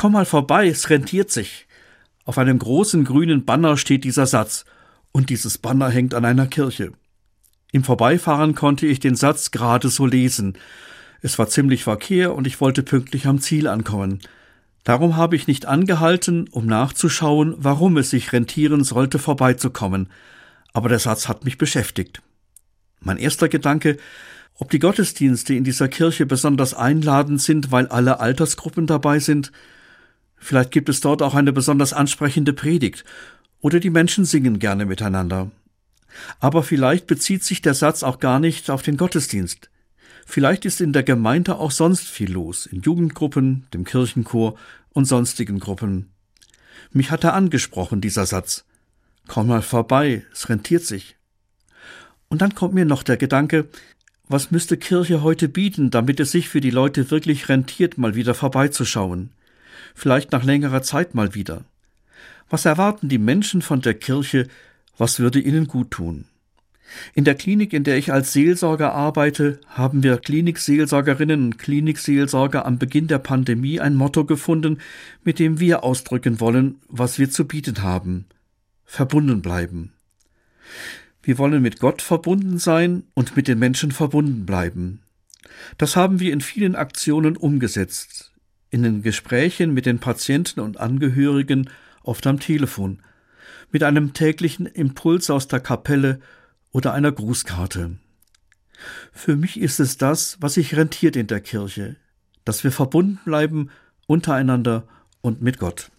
Komm mal vorbei, es rentiert sich. Auf einem großen grünen Banner steht dieser Satz, und dieses Banner hängt an einer Kirche. Im Vorbeifahren konnte ich den Satz gerade so lesen. Es war ziemlich Verkehr und ich wollte pünktlich am Ziel ankommen. Darum habe ich nicht angehalten, um nachzuschauen, warum es sich rentieren sollte, vorbeizukommen. Aber der Satz hat mich beschäftigt. Mein erster Gedanke, ob die Gottesdienste in dieser Kirche besonders einladend sind, weil alle Altersgruppen dabei sind. Vielleicht gibt es dort auch eine besonders ansprechende Predigt. Oder die Menschen singen gerne miteinander. Aber vielleicht bezieht sich der Satz auch gar nicht auf den Gottesdienst. Vielleicht ist in der Gemeinde auch sonst viel los, in Jugendgruppen, dem Kirchenchor und sonstigen Gruppen. Mich hat er angesprochen, dieser Satz. Komm mal vorbei, es rentiert sich. Und dann kommt mir noch der Gedanke, was müsste Kirche heute bieten, damit es sich für die Leute wirklich rentiert, mal wieder vorbeizuschauen? Vielleicht nach längerer Zeit mal wieder. Was erwarten die Menschen von der Kirche? Was würde ihnen gut tun? In der Klinik, in der ich als Seelsorger arbeite, haben wir Klinikseelsorgerinnen und Klinikseelsorger am Beginn der Pandemie ein Motto gefunden, mit dem wir ausdrücken wollen, was wir zu bieten haben. Verbunden bleiben. Wir wollen mit Gott verbunden sein und mit den Menschen verbunden bleiben. Das haben wir in vielen Aktionen umgesetzt. In den Gesprächen mit den Patienten und Angehörigen, oft am Telefon, mit einem täglichen Impuls aus der Kapelle oder einer Grußkarte. Für mich ist es das, was sich rentiert in der Kirche, dass wir verbunden bleiben untereinander und mit Gott.